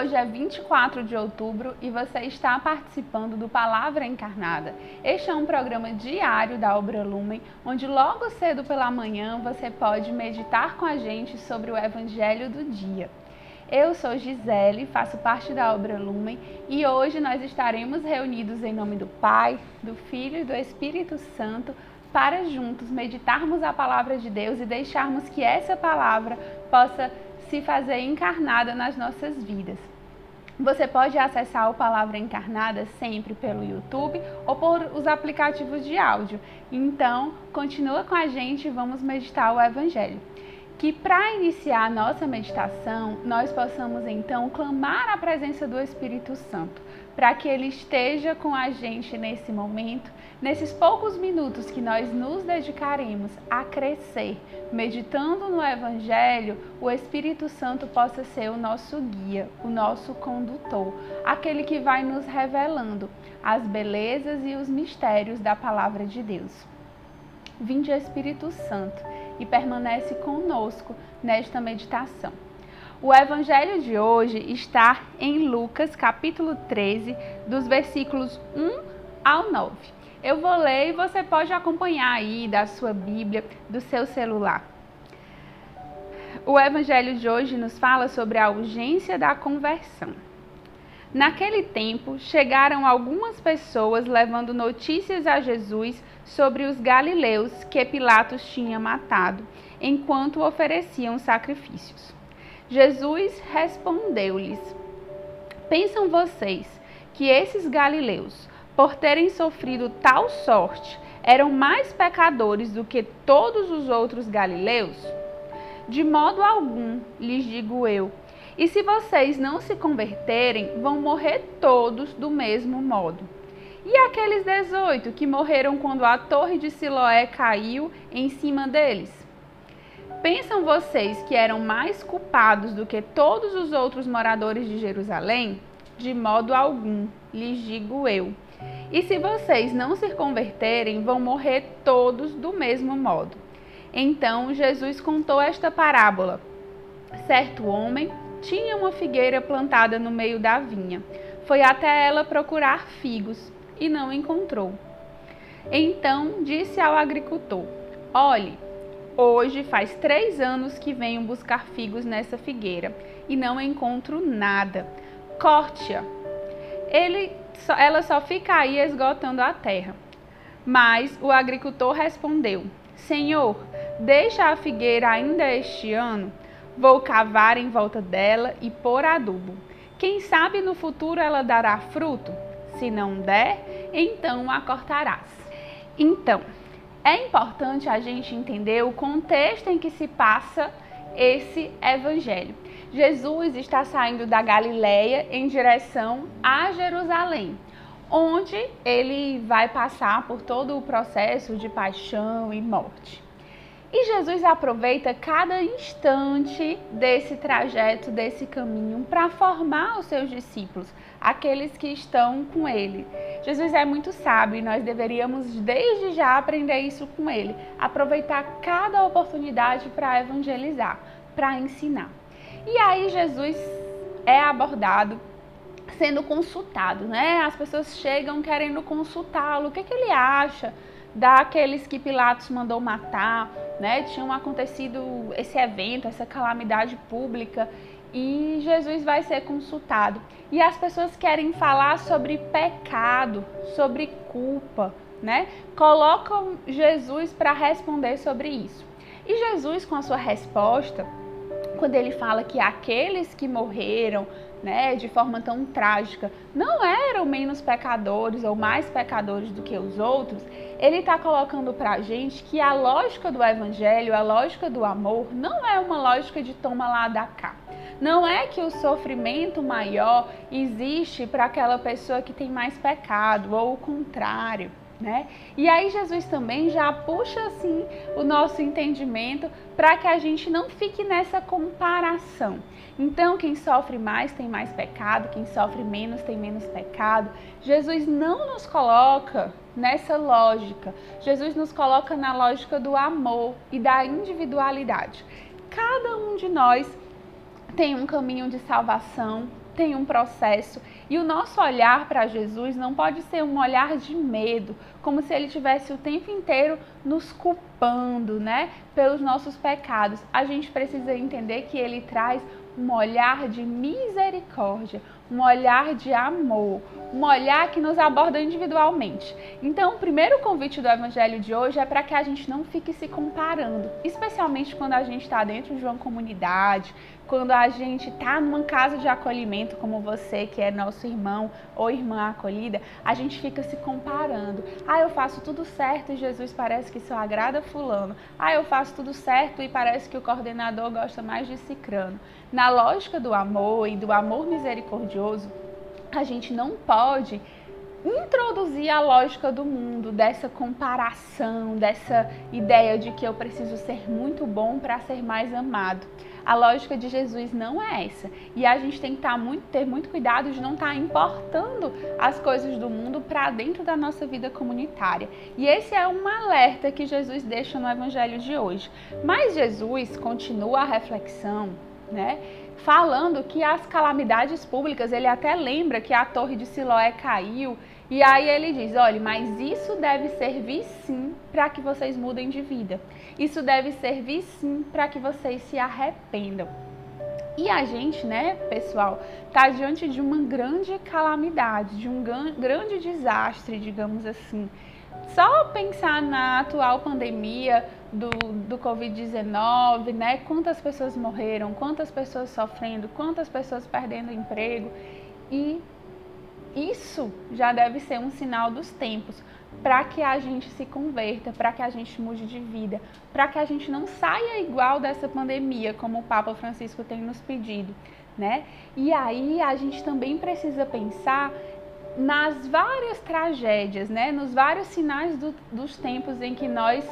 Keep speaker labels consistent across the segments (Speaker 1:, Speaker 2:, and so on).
Speaker 1: hoje é 24 de outubro e você está participando do Palavra Encarnada. Este é um programa diário da Obra Lumen, onde logo cedo pela manhã você pode meditar com a gente sobre o Evangelho do dia. Eu sou Gisele, faço parte da Obra Lumen e hoje nós estaremos reunidos em nome do Pai, do Filho e do Espírito Santo para juntos meditarmos a palavra de Deus e deixarmos que essa palavra possa se fazer encarnada nas nossas vidas. Você pode acessar o Palavra Encarnada sempre pelo YouTube ou por os aplicativos de áudio. Então, continua com a gente e vamos meditar o Evangelho. Que para iniciar a nossa meditação, nós possamos então clamar a presença do Espírito Santo, para que ele esteja com a gente nesse momento, nesses poucos minutos que nós nos dedicaremos a crescer, meditando no Evangelho, o Espírito Santo possa ser o nosso guia, o nosso condutor, aquele que vai nos revelando as belezas e os mistérios da palavra de Deus. Vinde Espírito Santo e permanece conosco nesta meditação. O evangelho de hoje está em Lucas, capítulo 13, dos versículos 1 ao 9. Eu vou ler e você pode acompanhar aí da sua Bíblia, do seu celular. O evangelho de hoje nos fala sobre a urgência da conversão. Naquele tempo, chegaram algumas pessoas levando notícias a Jesus sobre os galileus que Pilatos tinha matado, enquanto ofereciam sacrifícios. Jesus respondeu-lhes: Pensam vocês que esses galileus, por terem sofrido tal sorte, eram mais pecadores do que todos os outros galileus? De modo algum, lhes digo eu. E se vocês não se converterem, vão morrer todos do mesmo modo. E aqueles 18 que morreram quando a torre de Siloé caiu em cima deles? Pensam vocês que eram mais culpados do que todos os outros moradores de Jerusalém? De modo algum, lhes digo eu. E se vocês não se converterem, vão morrer todos do mesmo modo. Então Jesus contou esta parábola. Certo homem tinha uma figueira plantada no meio da vinha. Foi até ela procurar figos e não encontrou. Então disse ao agricultor: Olhe, hoje faz três anos que venho buscar figos nessa figueira e não encontro nada. Corte-a. Ela só fica aí esgotando a terra. Mas o agricultor respondeu: Senhor, deixa a figueira ainda este ano. Vou cavar em volta dela e pôr adubo. Quem sabe no futuro ela dará fruto? Se não der, então a cortarás. Então, é importante a gente entender o contexto em que se passa esse evangelho. Jesus está saindo da Galileia em direção a Jerusalém, onde ele vai passar por todo o processo de paixão e morte. E Jesus aproveita cada instante desse trajeto, desse caminho, para formar os seus discípulos, aqueles que estão com ele. Jesus é muito sábio e nós deveríamos desde já aprender isso com ele, aproveitar cada oportunidade para evangelizar, para ensinar. E aí Jesus é abordado sendo consultado, né? As pessoas chegam querendo consultá-lo, o que, que ele acha daqueles que Pilatos mandou matar, né? Tinha acontecido esse evento, essa calamidade pública e Jesus vai ser consultado. E as pessoas querem falar sobre pecado, sobre culpa, né? Colocam Jesus para responder sobre isso. E Jesus, com a sua resposta, quando ele fala que aqueles que morreram, né, de forma tão trágica, não eram menos pecadores ou mais pecadores do que os outros, ele está colocando para a gente que a lógica do evangelho, a lógica do amor, não é uma lógica de toma lá da cá. Não é que o sofrimento maior existe para aquela pessoa que tem mais pecado, ou o contrário. Né? E aí Jesus também já puxa assim o nosso entendimento para que a gente não fique nessa comparação. Então, quem sofre mais tem mais pecado, quem sofre menos tem menos pecado. Jesus não nos coloca nessa lógica. Jesus nos coloca na lógica do amor e da individualidade. Cada um de nós tem um caminho de salvação, tem um processo e o nosso olhar para Jesus não pode ser um olhar de medo, como se ele tivesse o tempo inteiro nos culpando, né, pelos nossos pecados. A gente precisa entender que ele traz um olhar de misericórdia, um olhar de amor, um olhar que nos aborda individualmente. Então, o primeiro convite do Evangelho de hoje é para que a gente não fique se comparando, especialmente quando a gente está dentro de uma comunidade, quando a gente está numa casa de acolhimento, como você, que é nosso irmão ou irmã acolhida, a gente fica se comparando. Ah, eu faço tudo certo e Jesus parece que só agrada fulano. Ah, eu faço tudo certo e parece que o coordenador gosta mais de cicrano. Na lógica do amor e do amor misericordioso, a gente não pode introduzir a lógica do mundo, dessa comparação, dessa ideia de que eu preciso ser muito bom para ser mais amado. A lógica de Jesus não é essa. E a gente tem que tá muito, ter muito cuidado de não estar tá importando as coisas do mundo para dentro da nossa vida comunitária. E esse é um alerta que Jesus deixa no evangelho de hoje. Mas Jesus continua a reflexão, né? falando que as calamidades públicas, ele até lembra que a torre de Siloé caiu, e aí ele diz: olha, mas isso deve servir sim para que vocês mudem de vida. Isso deve servir sim para que vocês se arrependam. E a gente, né, pessoal, está diante de uma grande calamidade, de um grande desastre, digamos assim. Só pensar na atual pandemia, do, do Covid-19, né? Quantas pessoas morreram, quantas pessoas sofrendo, quantas pessoas perdendo emprego. E isso já deve ser um sinal dos tempos para que a gente se converta, para que a gente mude de vida, para que a gente não saia igual dessa pandemia, como o Papa Francisco tem nos pedido, né? E aí a gente também precisa pensar nas várias tragédias, né? Nos vários sinais do, dos tempos em que nós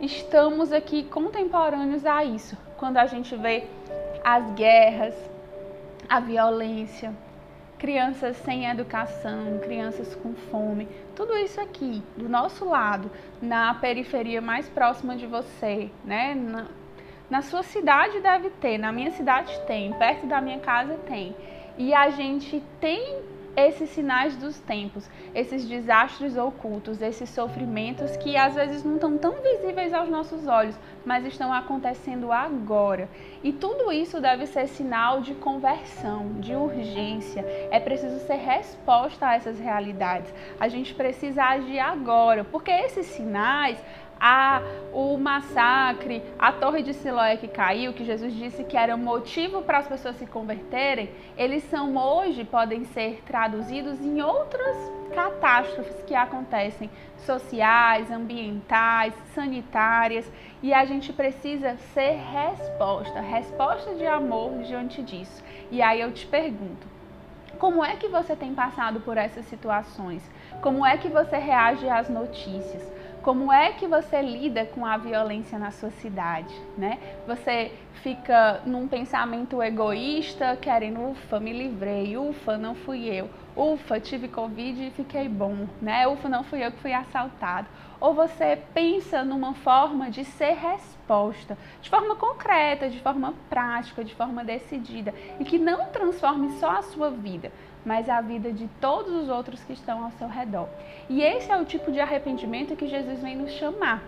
Speaker 1: estamos aqui contemporâneos a isso. Quando a gente vê as guerras, a violência, crianças sem educação, crianças com fome, tudo isso aqui do nosso lado, na periferia mais próxima de você, né? Na, na sua cidade deve ter, na minha cidade tem, perto da minha casa tem. E a gente tem esses sinais dos tempos, esses desastres ocultos, esses sofrimentos que às vezes não estão tão visíveis aos nossos olhos, mas estão acontecendo agora. E tudo isso deve ser sinal de conversão, de urgência. É preciso ser resposta a essas realidades. A gente precisa agir agora, porque esses sinais a, o massacre, a torre de Siloé que caiu, que Jesus disse que era motivo para as pessoas se converterem, eles são hoje, podem ser traduzidos em outras catástrofes que acontecem, sociais, ambientais, sanitárias, e a gente precisa ser resposta, resposta de amor diante disso. E aí eu te pergunto, como é que você tem passado por essas situações? Como é que você reage às notícias? Como é que você lida com a violência na sua cidade, né? Você fica num pensamento egoísta, querendo, ufa, me livrei, ufa, não fui eu, ufa, tive Covid e fiquei bom, né? Ufa, não fui eu que fui assaltado. Ou você pensa numa forma de ser resposta, de forma concreta, de forma prática, de forma decidida, e que não transforme só a sua vida, mas a vida de todos os outros que estão ao seu redor. E esse é o tipo de arrependimento que Jesus vem nos chamar.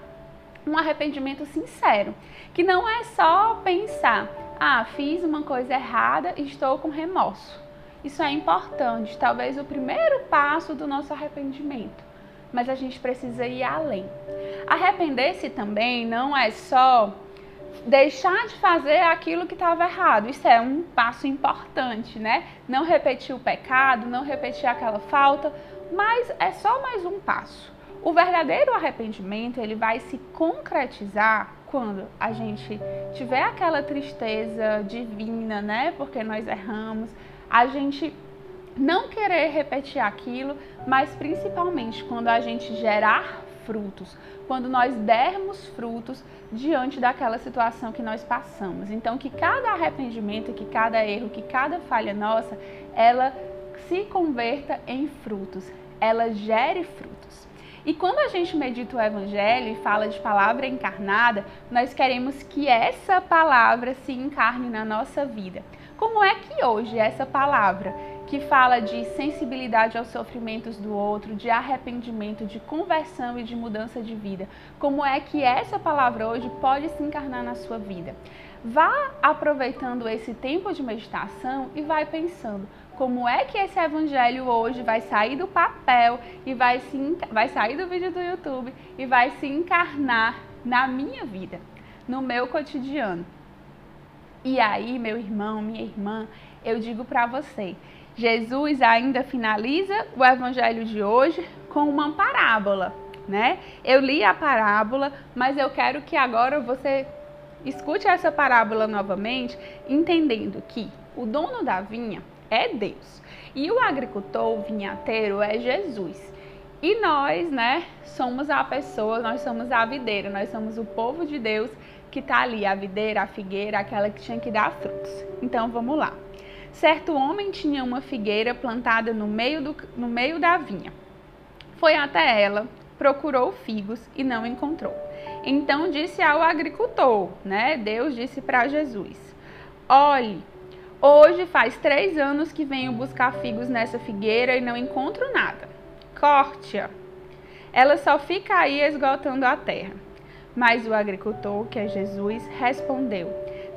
Speaker 1: Um arrependimento sincero, que não é só pensar, ah, fiz uma coisa errada e estou com remorso. Isso é importante, talvez o primeiro passo do nosso arrependimento. Mas a gente precisa ir além. Arrepender-se também não é só deixar de fazer aquilo que estava errado. Isso é um passo importante, né? Não repetir o pecado, não repetir aquela falta, mas é só mais um passo. O verdadeiro arrependimento, ele vai se concretizar quando a gente tiver aquela tristeza divina, né? Porque nós erramos, a gente não querer repetir aquilo, mas principalmente quando a gente gerar frutos, quando nós dermos frutos diante daquela situação que nós passamos. Então, que cada arrependimento, que cada erro, que cada falha nossa, ela se converta em frutos, ela gere frutos. E quando a gente medita o Evangelho e fala de palavra encarnada, nós queremos que essa palavra se encarne na nossa vida. Como é que hoje essa palavra que fala de sensibilidade aos sofrimentos do outro, de arrependimento, de conversão e de mudança de vida. Como é que essa palavra hoje pode se encarnar na sua vida? Vá aproveitando esse tempo de meditação e vai pensando como é que esse evangelho hoje vai sair do papel e vai, se, vai sair do vídeo do YouTube e vai se encarnar na minha vida, no meu cotidiano. E aí, meu irmão, minha irmã, eu digo para você, Jesus ainda finaliza o evangelho de hoje com uma parábola, né? Eu li a parábola, mas eu quero que agora você escute essa parábola novamente, entendendo que o dono da vinha é Deus e o agricultor, o vinhateiro, é Jesus. E nós, né, somos a pessoa, nós somos a videira, nós somos o povo de Deus que está ali, a videira, a figueira, aquela que tinha que dar frutos. Então vamos lá. Certo homem tinha uma figueira plantada no meio, do, no meio da vinha. Foi até ela, procurou figos e não encontrou. Então disse ao agricultor, né? Deus disse para Jesus: Olhe, hoje faz três anos que venho buscar figos nessa figueira e não encontro nada. Corte-a. Ela só fica aí esgotando a terra. Mas o agricultor, que é Jesus, respondeu: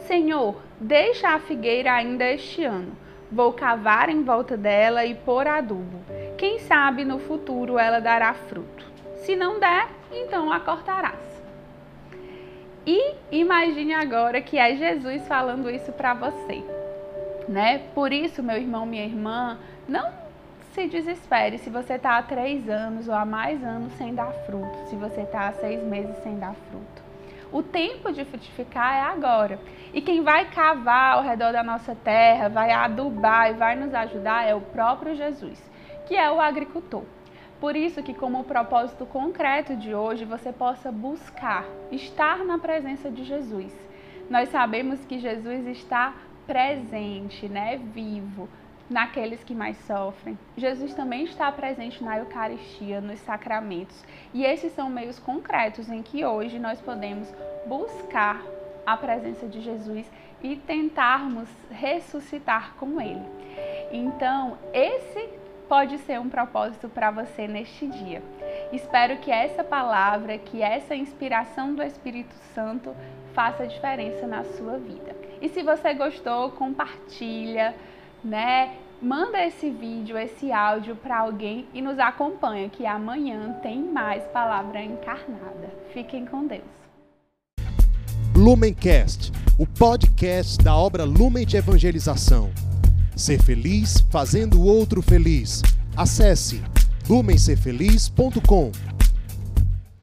Speaker 1: Senhor, deixa a figueira ainda este ano. Vou cavar em volta dela e pôr adubo. Quem sabe no futuro ela dará fruto. Se não der, então a cortarás. E imagine agora que é Jesus falando isso para você, né? Por isso, meu irmão, minha irmã, não se desespere se você está há três anos ou há mais anos sem dar fruto, se você está há seis meses sem dar fruto. O tempo de frutificar é agora. E quem vai cavar ao redor da nossa terra, vai adubar e vai nos ajudar é o próprio Jesus, que é o agricultor. Por isso que como propósito concreto de hoje, você possa buscar estar na presença de Jesus. Nós sabemos que Jesus está presente, né, vivo, naqueles que mais sofrem. Jesus também está presente na Eucaristia, nos sacramentos. E esses são meios concretos em que hoje nós podemos buscar a presença de Jesus e tentarmos ressuscitar com Ele. Então, esse pode ser um propósito para você neste dia. Espero que essa palavra, que essa inspiração do Espírito Santo faça diferença na sua vida. E se você gostou, compartilha né? Manda esse vídeo, esse áudio para alguém e nos acompanha que amanhã tem mais palavra encarnada. Fiquem com Deus.
Speaker 2: Lumencast, o podcast da obra Lumen de Evangelização. Ser feliz fazendo o outro feliz. Acesse lumencerfeliz.com.